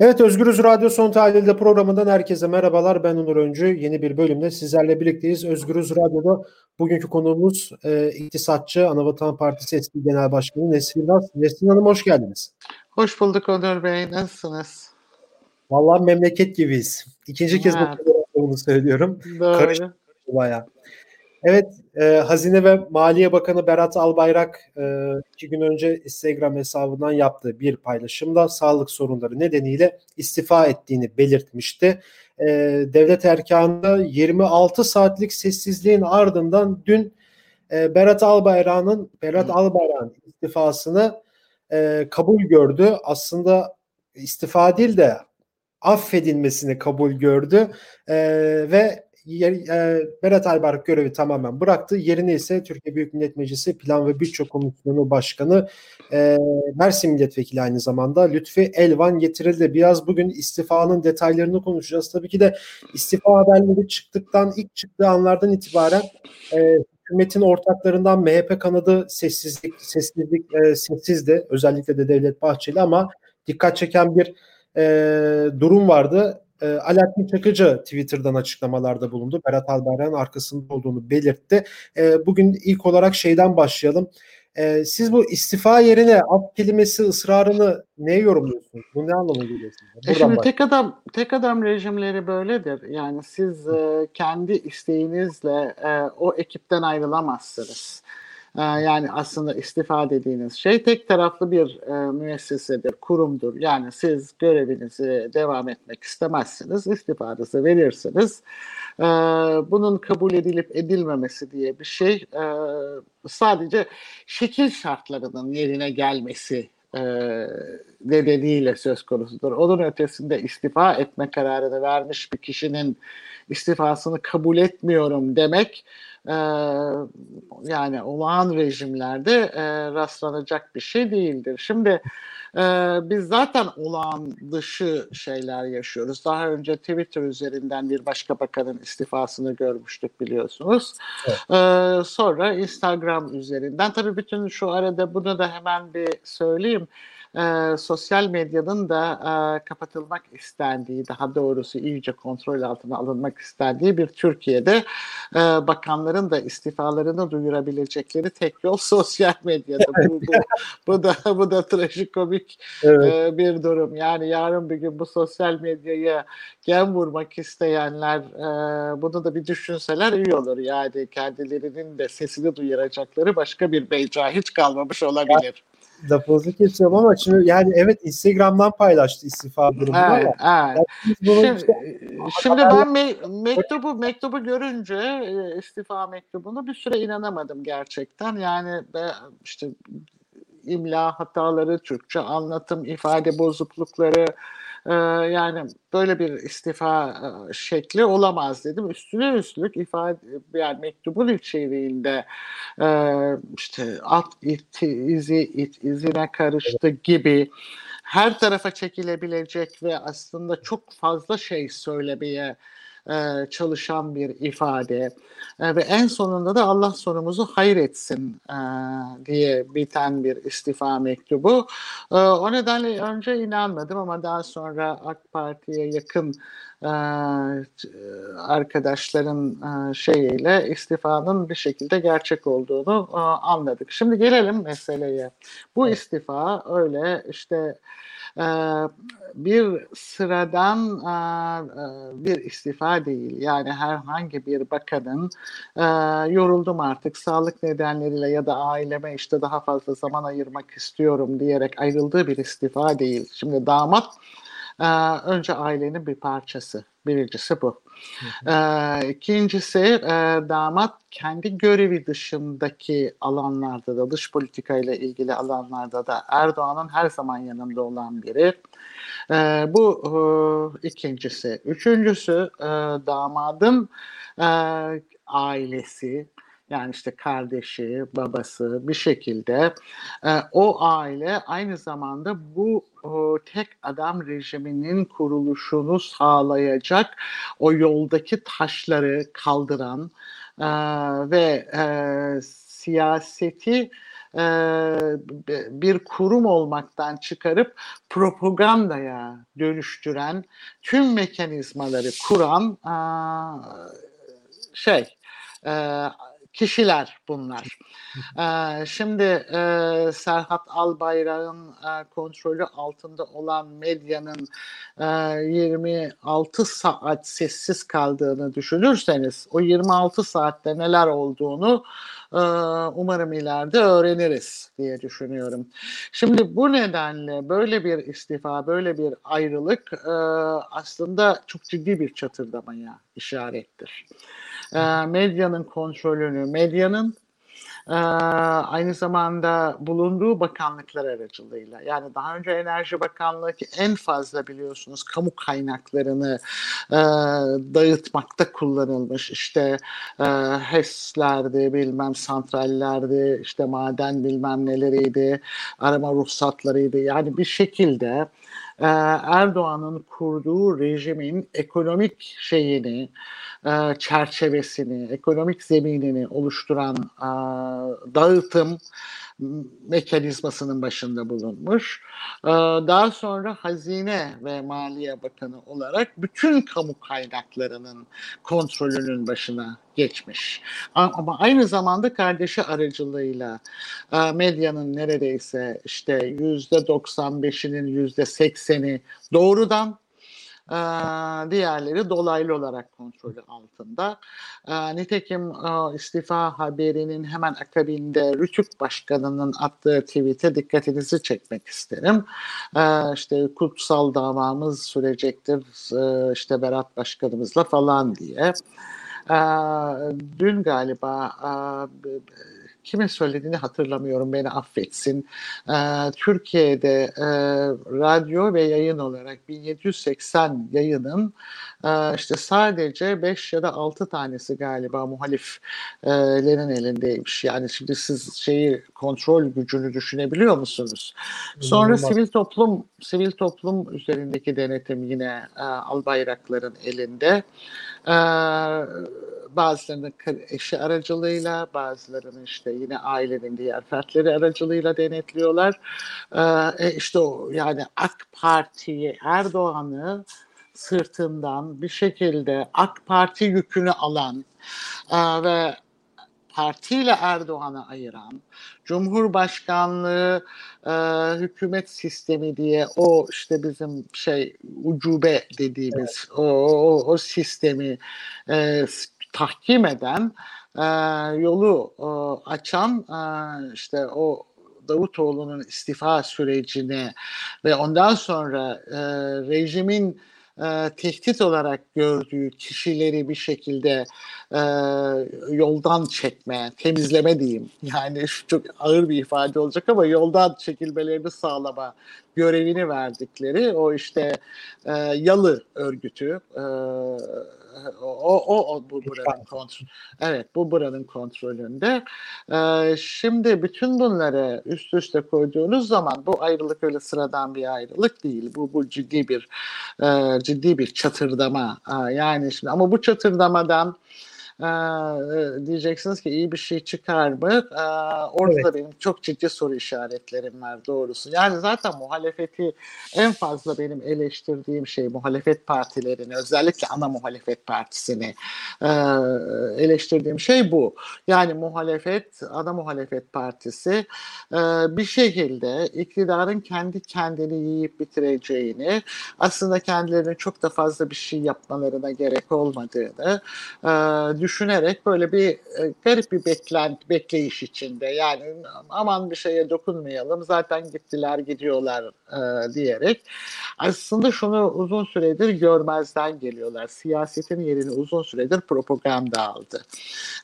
Evet Özgürüz Radyo Son Tahlil'de programından herkese merhabalar. Ben Onur Öncü. Yeni bir bölümde sizlerle birlikteyiz. Özgürüz Radyo'da bugünkü konuğumuz e, iktisatçı Anavatan Partisi eski Genel Başkanı Nesrin Naz. Nesrin Hanım hoş geldiniz. Hoş bulduk Onur Bey. Nasılsınız? Vallahi memleket gibiyiz. İkinci kez bu söylüyorum. Doğru. Karıştı bayağı. Evet, e, Hazine ve Maliye Bakanı Berat Albayrak e, iki gün önce Instagram hesabından yaptığı bir paylaşımda sağlık sorunları nedeniyle istifa ettiğini belirtmişti. E, devlet erkanında 26 saatlik sessizliğin ardından dün e, Berat Albayrak'ın Berat Albayrak'ın istifasını e, kabul gördü. Aslında istifa değil de affedilmesini kabul gördü e, ve yer, e, Berat Albayrak görevi tamamen bıraktı. Yerine ise Türkiye Büyük Millet Meclisi Plan ve Bütçe Komisyonu Başkanı e, Mersin Milletvekili aynı zamanda Lütfi Elvan getirildi. Biraz bugün istifanın detaylarını konuşacağız. Tabii ki de istifa haberleri çıktıktan ilk çıktığı anlardan itibaren e, hükümetin ortaklarından MHP kanadı sessizlik sessizlik e, sessizdi. Özellikle de Devlet Bahçeli ama dikkat çeken bir e, durum vardı e, Alaaddin Çakıcı Twitter'dan açıklamalarda bulundu. Berat Albayrak'ın arkasında olduğunu belirtti. E, bugün ilk olarak şeyden başlayalım. E, siz bu istifa yerine af kelimesi ısrarını ne yorumluyorsunuz? Bu ne anlamı geliyor size? E şimdi tek adam tek adam rejimleri böyledir. Yani siz e, kendi isteğinizle e, o ekipten ayrılamazsınız. Ee, yani aslında istifa dediğiniz şey tek taraflı bir e, müessesedir, kurumdur. Yani siz görevinizi devam etmek istemezsiniz, istifanızı verirsiniz. Ee, bunun kabul edilip edilmemesi diye bir şey e, sadece şekil şartlarının yerine gelmesi e, nedeniyle söz konusudur. Onun ötesinde istifa etme kararını vermiş bir kişinin istifasını kabul etmiyorum demek e, yani olağan rejimlerde e, rastlanacak bir şey değildir. Şimdi e, biz zaten olağan dışı şeyler yaşıyoruz. Daha önce Twitter üzerinden bir başka bakanın istifasını görmüştük biliyorsunuz. Evet. E, sonra Instagram üzerinden tabii bütün şu arada bunu da hemen bir söyleyeyim e, sosyal medyanın da e, kapatılmak istendiği, daha doğrusu iyice kontrol altına alınmak istendiği bir Türkiye'de e, bakanların da istifalarını duyurabilecekleri tek yol sosyal medyada. bu, bu, bu da bu da trajikomik evet. e, bir durum. Yani yarın bir gün bu sosyal medyaya gem vurmak isteyenler e, bunu da bir düşünseler iyi olur. Yani kendilerinin de sesini duyuracakları başka bir mecra hiç kalmamış olabilir lafınızı kesiyorum ama şimdi yani evet Instagram'dan paylaştı istifa durumunu evet, ama evet. şimdi, işte, şimdi ben me- mektubu mektubu görünce e, istifa mektubunu bir süre inanamadım gerçekten. Yani işte imla hataları, Türkçe anlatım, ifade bozuklukları, yani böyle bir istifa e, şekli olamaz dedim. Üstüne üstlük ifade yani mektubun içeriğinde e, işte at it izi it izine karıştı gibi her tarafa çekilebilecek ve aslında çok fazla şey söylemeye e, çalışan bir ifade e, ve en sonunda da Allah sonumuzu hayır etsin e, diye biten bir istifa mektubu. E, o nedenle önce inanmadım ama daha sonra AK Parti'ye yakın arkadaşların e, şeyiyle istifanın bir şekilde gerçek olduğunu e, anladık. Şimdi gelelim meseleye. Bu istifa öyle işte ee, bir sıradan e, e, bir istifa değil. Yani herhangi bir bakanın e, yoruldum artık sağlık nedenleriyle ya da aileme işte daha fazla zaman ayırmak istiyorum diyerek ayrıldığı bir istifa değil. Şimdi damat önce ailenin bir parçası. Birincisi bu. Ee, ikincisi e, damat kendi görevi dışındaki alanlarda da dış politika ile ilgili alanlarda da Erdoğan'ın her zaman yanında olan biri. Ee, bu e, ikincisi. Üçüncüsü e, damadın e, ailesi, yani işte kardeşi, babası bir şekilde e, o aile aynı zamanda bu o, tek adam rejiminin kuruluşunu sağlayacak o yoldaki taşları kaldıran e, ve e, siyaseti e, bir kurum olmaktan çıkarıp propagandaya dönüştüren tüm mekanizmaları kuran e, şey e, kişiler bunlar. Ee, şimdi e, Serhat Albayrak'ın e, kontrolü altında olan medyanın e, 26 saat sessiz kaldığını düşünürseniz o 26 saatte neler olduğunu e, umarım ileride öğreniriz diye düşünüyorum. Şimdi bu nedenle böyle bir istifa, böyle bir ayrılık aslında çok ciddi bir çatırdamaya işarettir. Medyanın kontrolünü, medyanın ee, aynı zamanda bulunduğu bakanlıklar aracılığıyla. Yani daha önce Enerji Bakanlığı ki en fazla biliyorsunuz kamu kaynaklarını e, dağıtmakta kullanılmış. İşte e, HES'lerdi bilmem santrallerdi işte maden bilmem neleriydi arama ruhsatlarıydı. Yani bir şekilde e, Erdoğan'ın kurduğu rejimin ekonomik şeyini e, çerçevesini, ekonomik zeminini oluşturan e, dağıtım mekanizmasının başında bulunmuş. E, daha sonra Hazine ve Maliye Bakanı olarak bütün kamu kaynaklarının kontrolünün başına geçmiş. Ama aynı zamanda kardeşi aracılığıyla medyanın neredeyse işte yüzde 95'inin yüzde 80'i doğrudan ee, diğerleri dolaylı olarak kontrolü altında. Ee, nitekim e, istifa haberinin hemen akabinde Rütük Başkanı'nın attığı tweet'e dikkatinizi çekmek isterim. Ee, işte kutsal davamız sürecektir e, işte Berat Başkanımızla falan diye. Dün galiba e, kime söylediğini hatırlamıyorum beni affetsin. E, Türkiye'de e, radyo ve yayın olarak 1780 yayının e, işte sadece 5 ya da 6 tanesi galiba muhaliflerin elindeymiş. Yani şimdi siz şeyi kontrol gücünü düşünebiliyor musunuz? Sonra İnanılmaz. sivil toplum sivil toplum üzerindeki denetim yine e, Albayrakların elinde. E, bazılarının eşi aracılığıyla, bazılarının işte yine ailenin diğer fertleri aracılığıyla denetliyor. Ee, işte o yani AK Parti'yi, Erdoğan'ı sırtından bir şekilde AK Parti yükünü alan e, ve partiyle Erdoğan'ı ayıran, Cumhurbaşkanlığı e, hükümet sistemi diye o işte bizim şey ucube dediğimiz evet. o, o, o sistemi e, tahkim eden e, yolu e, açan e, işte o Davutoğlu'nun istifa sürecine ve ondan sonra e, rejimin e, tehdit olarak gördüğü kişileri bir şekilde e, yoldan çekme, temizleme diyeyim. Yani çok ağır bir ifade olacak ama yoldan çekilmelerini sağlama görevini verdikleri o işte e, yalı örgütü e, o, o, o bu buranın kontrol. Evet bu buranın kontrolünde. Ee, şimdi bütün bunları üst üste koyduğunuz zaman bu ayrılık öyle sıradan bir ayrılık değil. Bu bu ciddi bir e, ciddi bir çatırdama. Ee, yani şimdi ama bu çatırdamadan ee, diyeceksiniz ki iyi bir şey çıkar mı? Ee, orada evet. da benim çok ciddi soru işaretlerim var doğrusu. Yani zaten muhalefeti en fazla benim eleştirdiğim şey muhalefet partilerini özellikle ana muhalefet partisini e, eleştirdiğim şey bu. Yani muhalefet, ana muhalefet partisi e, bir şekilde iktidarın kendi kendini yiyip bitireceğini aslında kendilerine çok da fazla bir şey yapmalarına gerek olmadığını e, düşünerek böyle bir e, garip bir beklent, bekleyiş içinde. Yani aman bir şeye dokunmayalım zaten gittiler gidiyorlar e, diyerek aslında şunu uzun süredir görmezden geliyorlar. Siyasetin yerini uzun süredir propaganda aldı.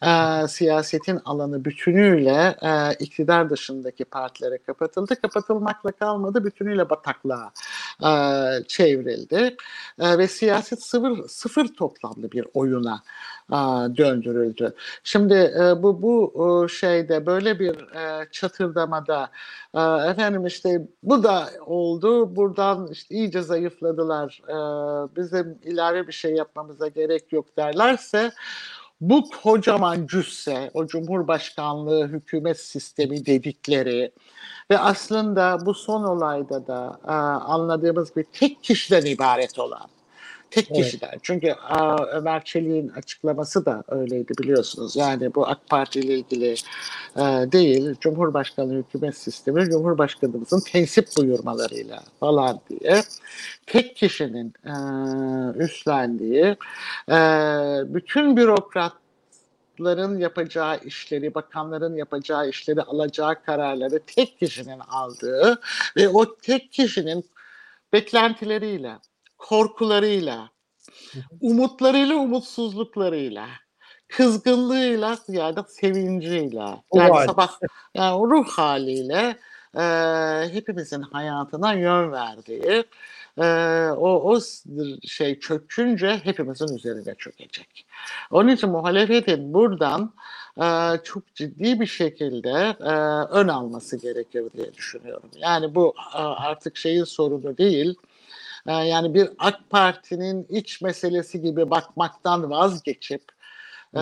E, siyasetin alanı bütünüyle e, iktidar dışındaki partilere kapatıldı. Kapatılmakla kalmadı bütünüyle bataklığa e, çevrildi. E, ve siyaset sıfır, sıfır toplamlı bir oyuna döndürüldü. Şimdi e, bu bu şeyde böyle bir e, çatırdamada e, efendim işte bu da oldu. Buradan işte iyice zayıfladılar. Bizim ilave bir şey yapmamıza gerek yok derlerse bu kocaman cüsse, o Cumhurbaşkanlığı hükümet sistemi dedikleri ve aslında bu son olayda da e, anladığımız bir tek kişiden ibaret olan tek evet. kişiden. Çünkü a, Ömer Çelik'in açıklaması da öyleydi biliyorsunuz. Yani bu AK Parti ile ilgili e, değil, Cumhurbaşkanı hükümet sistemi Cumhurbaşkanımızın tensip buyurmalarıyla falan diye tek kişinin e, üstlendiği e, bütün bürokrat bakanların yapacağı işleri, bakanların yapacağı işleri, alacağı kararları tek kişinin aldığı ve o tek kişinin beklentileriyle, korkularıyla, umutlarıyla, umutsuzluklarıyla, kızgınlığıyla ya da sevinciyle, yani o sabah yani o ruh haliyle e, hepimizin hayatına yön verdiği e, o, o şey çökünce hepimizin üzerine çökecek. Onun için muhalefetin buradan e, çok ciddi bir şekilde e, ön alması gerekir diye düşünüyorum. Yani bu e, artık şeyin sorunu değil. E, yani bir AK Parti'nin iç meselesi gibi bakmaktan vazgeçip e,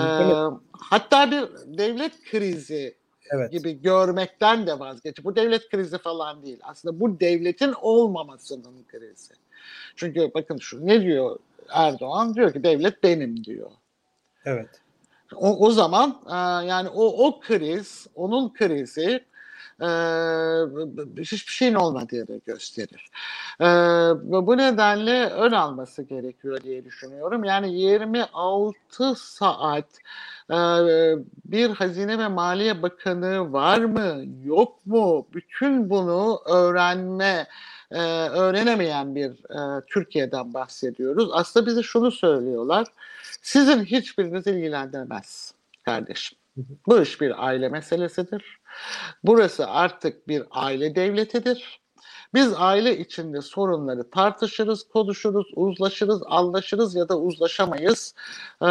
hatta bir devlet krizi evet. gibi görmekten de vazgeç. Bu devlet krizi falan değil. Aslında bu devletin olmamasının krizi. Çünkü bakın şu ne diyor Erdoğan? Diyor ki devlet benim diyor. Evet. O, o zaman e, yani o o kriz, onun krizi e, hiçbir şeyin olmadığını gösterir. E, bu nedenle ön alması gerekiyor diye düşünüyorum. Yani 26 saat e, bir Hazine ve Maliye Bakanı var mı, yok mu? Bütün bunu öğrenme e, öğrenemeyen bir e, Türkiye'den bahsediyoruz. Aslında bize şunu söylüyorlar. Sizin hiçbiriniz ilgilendirmez kardeşim. Bu iş bir aile meselesidir. Burası artık bir aile devletidir. Biz aile içinde sorunları tartışırız, konuşuruz, uzlaşırız, anlaşırız ya da uzlaşamayız. Ee,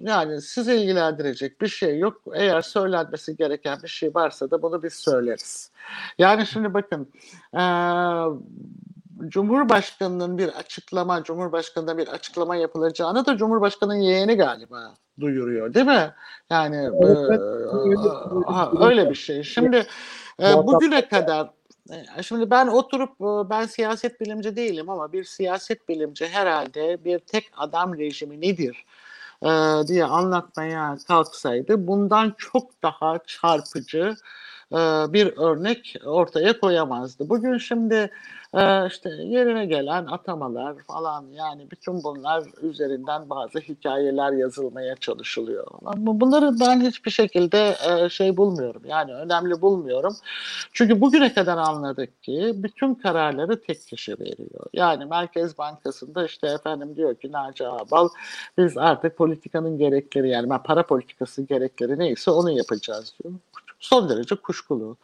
yani sizi ilgilendirecek bir şey yok. Eğer söylenmesi gereken bir şey varsa da bunu biz söyleriz. Yani şimdi bakın e, Cumhurbaşkanının bir açıklama, Cumhurbaşkanı'nda bir açıklama yapılacağını da Cumhurbaşkanı'nın yeğeni galiba duyuruyor değil mi? Yani evet, e, evet. öyle bir şey. Şimdi e, bugüne kadar e, şimdi ben oturup e, ben siyaset bilimci değilim ama bir siyaset bilimci herhalde bir tek adam rejimi nedir e, diye anlatmaya kalksaydı bundan çok daha çarpıcı bir örnek ortaya koyamazdı. Bugün şimdi ee, işte yerine gelen atamalar falan yani bütün bunlar üzerinden bazı hikayeler yazılmaya çalışılıyor. Ama bunları ben hiçbir şekilde e, şey bulmuyorum. Yani önemli bulmuyorum. Çünkü bugüne kadar anladık ki bütün kararları tek kişi veriyor. Yani Merkez Bankası'nda işte efendim diyor ki Naci Ağbal biz artık politikanın gerekleri yani para politikası gerekleri neyse onu yapacağız diyor son derece kuşkulu.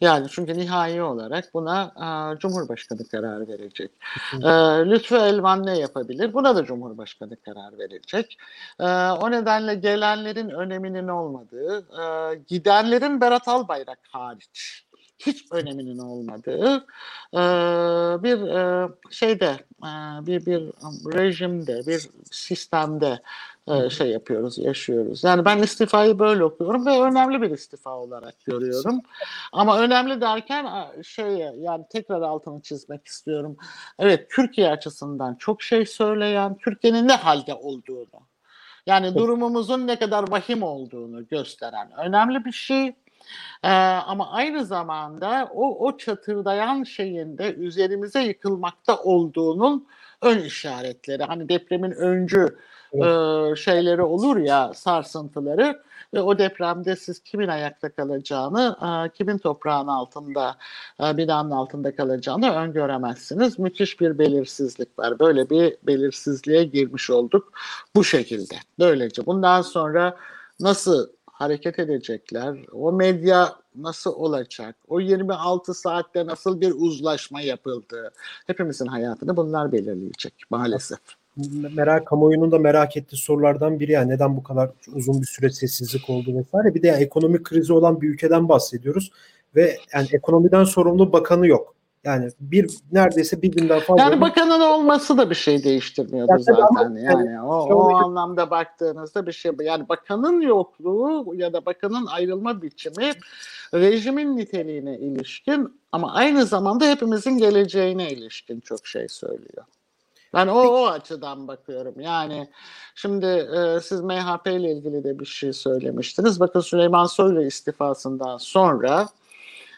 Yani çünkü nihai olarak buna e, Cumhurbaşkanı karar verecek. E, Lütfü Elvan ne yapabilir? Buna da Cumhurbaşkanı karar verecek. E, o nedenle gelenlerin öneminin olmadığı, e, gidenlerin Berat Albayrak hariç hiç öneminin olmadığı e, bir e, şeyde e, bir bir rejimde bir sistemde e, şey yapıyoruz yaşıyoruz. Yani ben istifayı böyle okuyorum ve önemli bir istifa olarak görüyorum. Ama önemli derken şey yani tekrar altını çizmek istiyorum. Evet Türkiye açısından çok şey söyleyen Türkiye'nin ne halde olduğunu yani durumumuzun ne kadar vahim olduğunu gösteren önemli bir şey. Ee, ama aynı zamanda o, o çatırdayan şeyin de üzerimize yıkılmakta olduğunun ön işaretleri. Hani depremin öncü evet. e, şeyleri olur ya sarsıntıları ve o depremde siz kimin ayakta kalacağını, e, kimin toprağın altında, e, binanın altında kalacağını öngöremezsiniz. Müthiş bir belirsizlik var. Böyle bir belirsizliğe girmiş olduk bu şekilde. Böylece bundan sonra nasıl hareket edecekler? O medya nasıl olacak? O 26 saatte nasıl bir uzlaşma yapıldı? Hepimizin hayatını bunlar belirleyecek maalesef. Merak kamuoyunun da merak ettiği sorulardan biri yani neden bu kadar uzun bir süre sessizlik oldu vesaire. Bir de yani ekonomik krizi olan bir ülkeden bahsediyoruz ve yani ekonomiden sorumlu bakanı yok. Yani bir neredeyse bir günden fazla. Yani bakanın olması da bir şey değiştirmiyordu ya, zaten. Ama, yani, yani o, o anlamda baktığınızda bir şey yani bakanın yokluğu ya da bakanın ayrılma biçimi rejimin niteliğine ilişkin ama aynı zamanda hepimizin geleceğine ilişkin çok şey söylüyor. Ben o, o açıdan bakıyorum. Yani şimdi e, siz MHP ile ilgili de bir şey söylemiştiniz. Bakın Süleyman Soylu istifasından sonra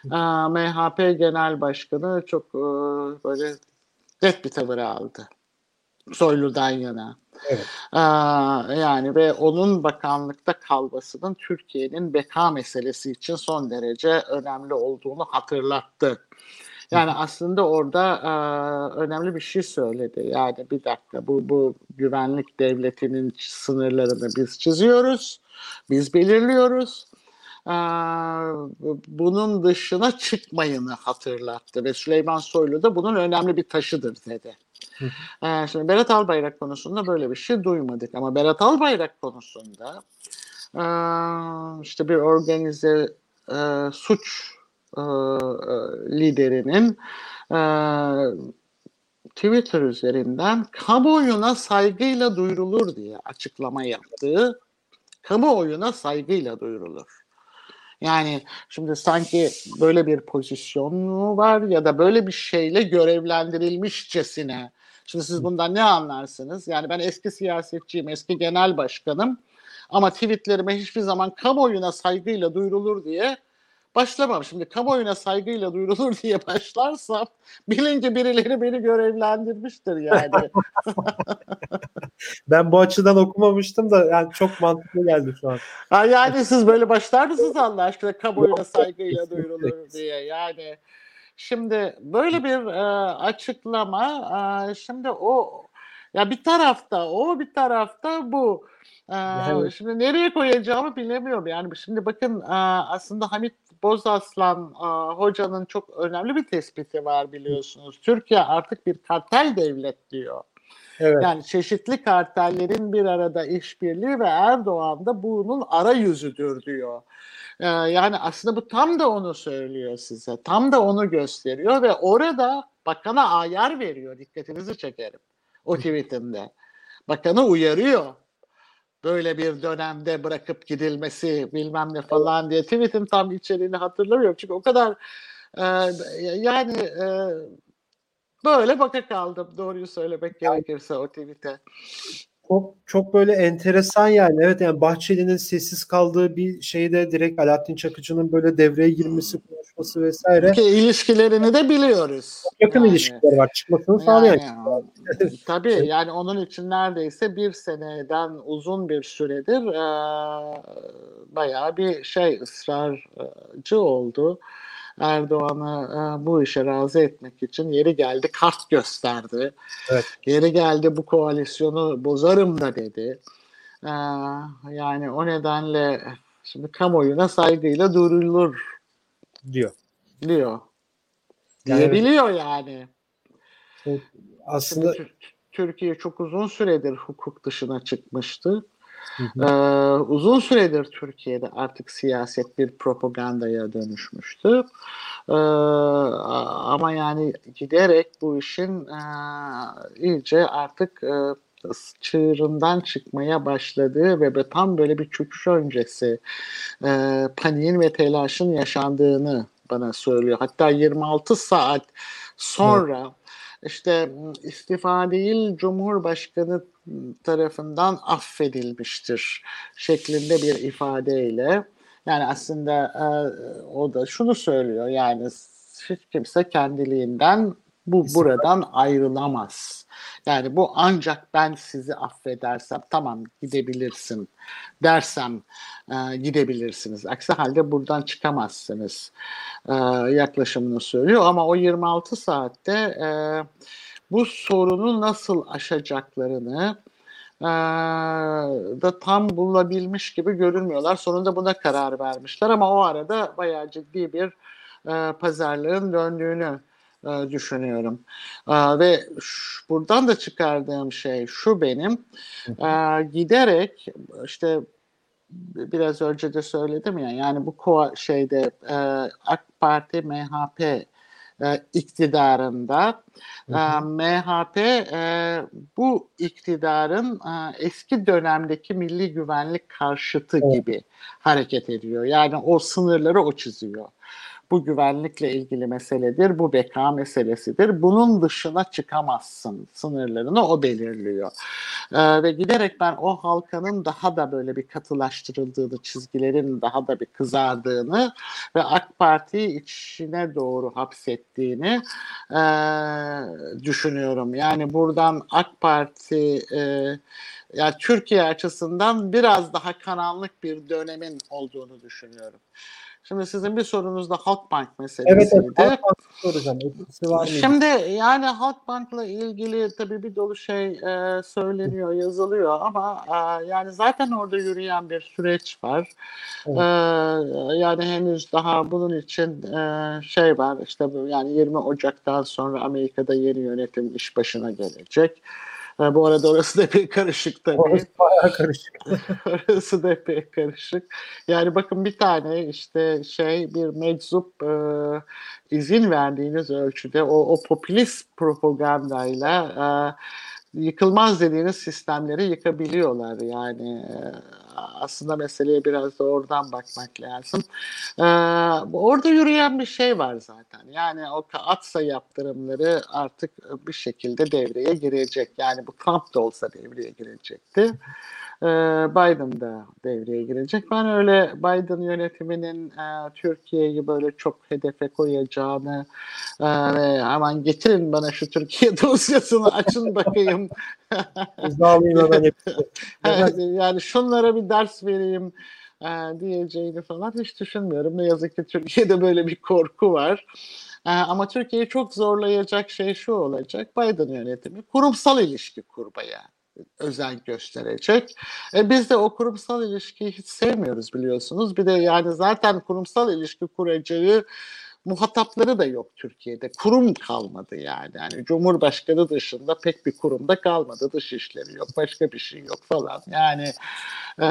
MHP Genel Başkanı çok e, böyle net bir tavır aldı. Soylu'dan yana. Evet. Ee, yani ve onun bakanlıkta kalmasının Türkiye'nin beka meselesi için son derece önemli olduğunu hatırlattı. Yani aslında orada e, önemli bir şey söyledi. Yani bir dakika bu bu güvenlik devletinin sınırlarını biz çiziyoruz, biz belirliyoruz. E, bunun dışına çıkmayını hatırlattı ve Süleyman Soylu da bunun önemli bir taşıdır dedi. e, şimdi Berat Albayrak konusunda böyle bir şey duymadık ama Berat Albayrak konusunda e, işte bir organize e, suç e, liderinin e, Twitter üzerinden kamuoyuna saygıyla duyurulur diye açıklama yaptığı kamuoyuna saygıyla duyurulur. Yani şimdi sanki böyle bir pozisyon mu var ya da böyle bir şeyle görevlendirilmişçesine. Şimdi siz bundan ne anlarsınız? Yani ben eski siyasetçiyim, eski genel başkanım ama tweetlerime hiçbir zaman kamuoyuna saygıyla duyurulur diye başlamam. Şimdi kamuoyuna saygıyla duyurulur diye başlarsam bilin ki birileri beni görevlendirmiştir yani. ben bu açıdan okumamıştım da yani çok mantıklı geldi şu an. Ha, yani siz böyle başlar mısınız Allah aşkına kamuoyuna saygıyla duyurulur diye yani. Şimdi böyle bir e, açıklama e, şimdi o ya bir tarafta o bir tarafta bu. Evet. Şimdi nereye koyacağımı bilemiyorum. Yani şimdi bakın aslında Hamit Bozaslan hocanın çok önemli bir tespiti var biliyorsunuz. Türkiye artık bir kartel devlet diyor. Evet. Yani çeşitli kartellerin bir arada işbirliği ve Erdoğan da bunun ara yüzüdür diyor. Ee, yani aslında bu tam da onu söylüyor size. Tam da onu gösteriyor ve orada bakana ayar veriyor. Dikkatinizi çekerim o tweetinde. Bakanı uyarıyor böyle bir dönemde bırakıp gidilmesi bilmem ne falan diye tweetin tam içeriğini hatırlamıyorum. Çünkü o kadar e, yani e, böyle baka kaldım doğruyu söylemek gerekirse o tweet'e. Çok, çok böyle enteresan yani. Evet yani Bahçeli'nin sessiz kaldığı bir şeyde direkt Alaaddin Çakıcı'nın böyle devreye girmesi, konuşması vesaire. Ki ilişkilerini de biliyoruz. Yakın yani, ilişkiler var. Çıkmasını yani, sağlayan. Yani, tabii yani onun için neredeyse bir seneden uzun bir süredir e, bayağı bir şey ısrarcı oldu. Erdoğan'ı e, bu işe razı etmek için yeri geldi kart gösterdi. Evet. Yeri geldi bu koalisyonu bozarım da dedi. E, yani o nedenle şimdi kamuoyuna saygıyla durulur diyor. Diyor. Yani, Diyebiliyor yani. Aslında Türkiye çok uzun süredir hukuk dışına çıkmıştı. Ee, uzun süredir Türkiye'de artık siyaset bir propagandaya dönüşmüştü. Ee, ama yani giderek bu işin e, iyice artık e, çığırından çıkmaya başladığı ve tam böyle bir çöküş öncesi e, paniğin ve telaşın yaşandığını bana söylüyor. Hatta 26 saat sonra evet işte istifa değil Cumhurbaşkanı tarafından affedilmiştir şeklinde bir ifadeyle yani aslında e, o da şunu söylüyor yani hiç kimse kendiliğinden bu buradan ayrılamaz. Yani bu ancak ben sizi affedersem tamam gidebilirsin dersem e, gidebilirsiniz. Aksi halde buradan çıkamazsınız e, yaklaşımını söylüyor. Ama o 26 saatte e, bu sorunu nasıl aşacaklarını e, da tam bulabilmiş gibi görünmüyorlar. Sonunda buna karar vermişler ama o arada bayağı ciddi bir e, pazarlığın döndüğünü e, düşünüyorum. E, ve şu, buradan da çıkardığım şey şu benim e, giderek işte biraz önce de söyledim ya yani bu koa şeyde e, AK Parti MHP e, iktidarında. Hı hı. E, MHP e, bu iktidarın e, eski dönemdeki milli güvenlik karşıtı evet. gibi hareket ediyor. Yani o sınırları o çiziyor bu güvenlikle ilgili meseledir, bu beka meselesidir. Bunun dışına çıkamazsın sınırlarını o belirliyor. Ee, ve giderek ben o halkanın daha da böyle bir katılaştırıldığını, çizgilerin daha da bir kızardığını ve AK Parti'yi içine doğru hapsettiğini e, düşünüyorum. Yani buradan AK Parti e, yani Türkiye açısından biraz daha karanlık bir dönemin olduğunu düşünüyorum. Şimdi sizin bir sorunuz da Halkbank meselesiydi. Evet, evet Halkbank soracağım. var Şimdi yani Halkbank'la ilgili tabii bir dolu şey e, söyleniyor, yazılıyor ama e, yani zaten orada yürüyen bir süreç var. Evet. E, yani henüz daha bunun için e, şey var işte yani 20 Ocak'tan sonra Amerika'da yeni yönetim iş başına gelecek. Ha, bu arada orası da epey karışık tabii. Orası bayağı karışık. orası da epey karışık. Yani bakın bir tane işte şey bir meczup e, izin verdiğiniz ölçüde o, o popülist propagandayla e, yıkılmaz dediğiniz sistemleri yıkabiliyorlar. Yani e, aslında meseleye biraz da oradan bakmak lazım. Ee, orada yürüyen bir şey var zaten. Yani o atsa yaptırımları artık bir şekilde devreye girecek. Yani bu Trump da olsa devreye girecekti. Ee, Biden da devreye girecek. Ben öyle Biden yönetiminin e, Türkiye'yi böyle çok hedefe koyacağını e, ve aman getirin bana şu Türkiye dosyasını açın bakayım. yani şunlara bir ders vereyim e, diyeceğini falan hiç düşünmüyorum. Ne yazık ki Türkiye'de böyle bir korku var. Ama Türkiye'yi çok zorlayacak şey şu olacak. Biden yönetimi kurumsal ilişki kurmaya özen gösterecek. E biz de o kurumsal ilişkiyi hiç sevmiyoruz biliyorsunuz. Bir de yani zaten kurumsal ilişki kuracağı muhatapları da yok Türkiye'de. Kurum kalmadı yani. Yani Cumhurbaşkanı dışında pek bir kurumda kalmadı. Dış işleri yok, başka bir şey yok falan. Yani e,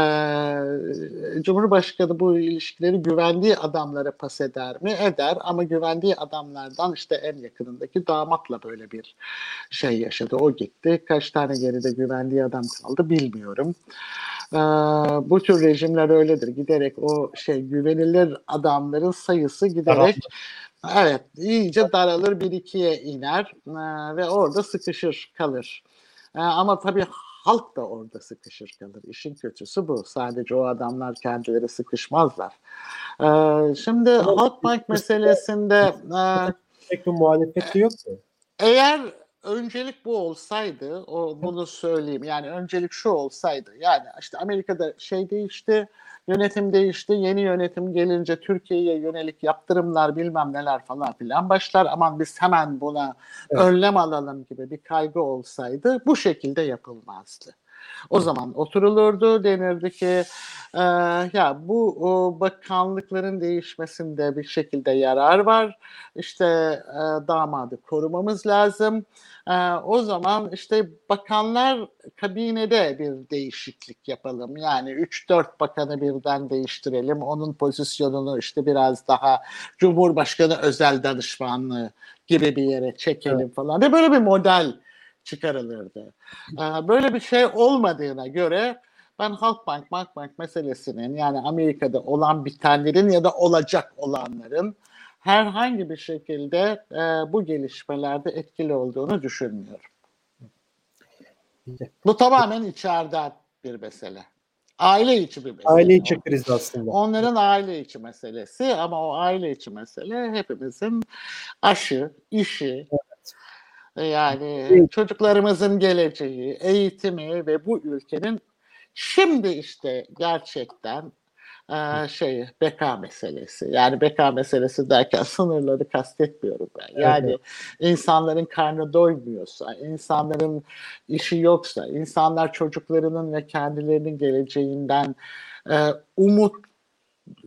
Cumhurbaşkanı bu ilişkileri güvendiği adamlara pas eder mi? Eder ama güvendiği adamlardan işte en yakınındaki damatla böyle bir şey yaşadı. O gitti. Kaç tane geride güvendiği adam kaldı bilmiyorum. Ee, bu tür rejimler öyledir. Giderek o şey güvenilir adamların sayısı giderek. Evet iyice daralır bir ikiye iner ee, ve orada sıkışır kalır. Ee, ama tabii halk da orada sıkışır kalır. İşin kötüsü bu. Sadece o adamlar kendileri sıkışmazlar. Ee, şimdi Halkbank meselesinde pek bir muhalefeti yok mu? Eğer öncelik bu olsaydı, o bunu söyleyeyim. Yani öncelik şu olsaydı. Yani işte Amerika'da şey değişti, yönetim değişti. Yeni yönetim gelince Türkiye'ye yönelik yaptırımlar bilmem neler falan filan başlar. Aman biz hemen buna evet. önlem alalım gibi bir kaygı olsaydı bu şekilde yapılmazdı. O zaman oturulurdu denirdi ki e, ya bu o, bakanlıkların değişmesinde bir şekilde yarar var. İşte e, damadı korumamız lazım. E, o zaman işte bakanlar kabinede bir değişiklik yapalım. Yani 3-4 bakanı birden değiştirelim. Onun pozisyonunu işte biraz daha Cumhurbaşkanı özel danışmanlığı gibi bir yere çekelim evet. falan. Ve böyle bir model çıkarılırdı. Ee, böyle bir şey olmadığına göre ben Halkbank, Halkbank meselesinin yani Amerika'da olan bitenlerin ya da olacak olanların herhangi bir şekilde e, bu gelişmelerde etkili olduğunu düşünmüyorum. Bu tamamen içeriden bir mesele. Aile içi bir mesele. Aile içi kriz aslında. Onların aile içi meselesi ama o aile içi mesele hepimizin aşı, işi, yani çocuklarımızın geleceği, eğitimi ve bu ülkenin şimdi işte gerçekten e, şey beka meselesi. Yani beka meselesi derken sınırları kastetmiyorum ben. Yani evet. insanların karnı doymuyorsa, insanların işi yoksa, insanlar çocuklarının ve kendilerinin geleceğinden e, umut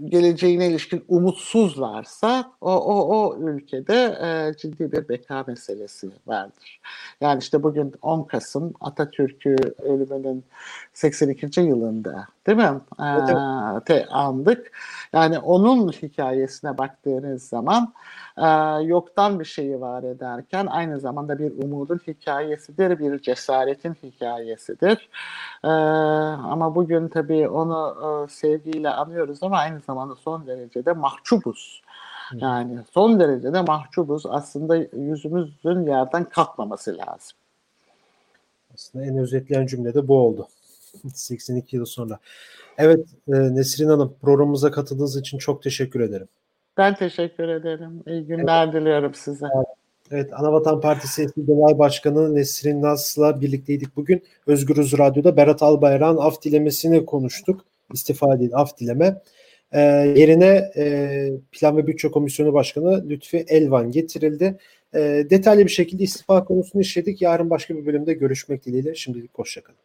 geleceğine ilişkin umutsuzlarsa o, o, o ülkede e, ciddi bir beka meselesi vardır. Yani işte bugün 10 Kasım Atatürk'ü ölümünün 82. yılında değil mi? E, te, andık. Yani onun hikayesine baktığınız zaman e, yoktan bir şeyi var ederken aynı zamanda bir umudun hikayesidir, bir cesaretin hikayesidir. E, ama bugün tabii onu e, sevgiyle anıyoruz ama aynı zamanda son derecede mahcubuz. Yani son derecede mahcubuz. Aslında yüzümüzün yerden kalkmaması lazım. Aslında en özetleyen cümle de bu oldu. 82 yıl sonra. Evet e, Nesrin Hanım programımıza katıldığınız için çok teşekkür ederim. Ben teşekkür ederim. İyi günler evet. diliyorum size. Evet, Anavatan Partisi Eski Genel Başkanı Nesrin Nas'la birlikteydik bugün. Özgürüz Radyo'da Berat Albayrak'ın af dilemesini konuştuk. İstifa değil, af dileme. Ee, yerine e, Plan ve Bütçe Komisyonu Başkanı Lütfi Elvan getirildi. E, detaylı bir şekilde istifa konusunu işledik. Yarın başka bir bölümde görüşmek dileğiyle. Şimdilik hoşçakalın.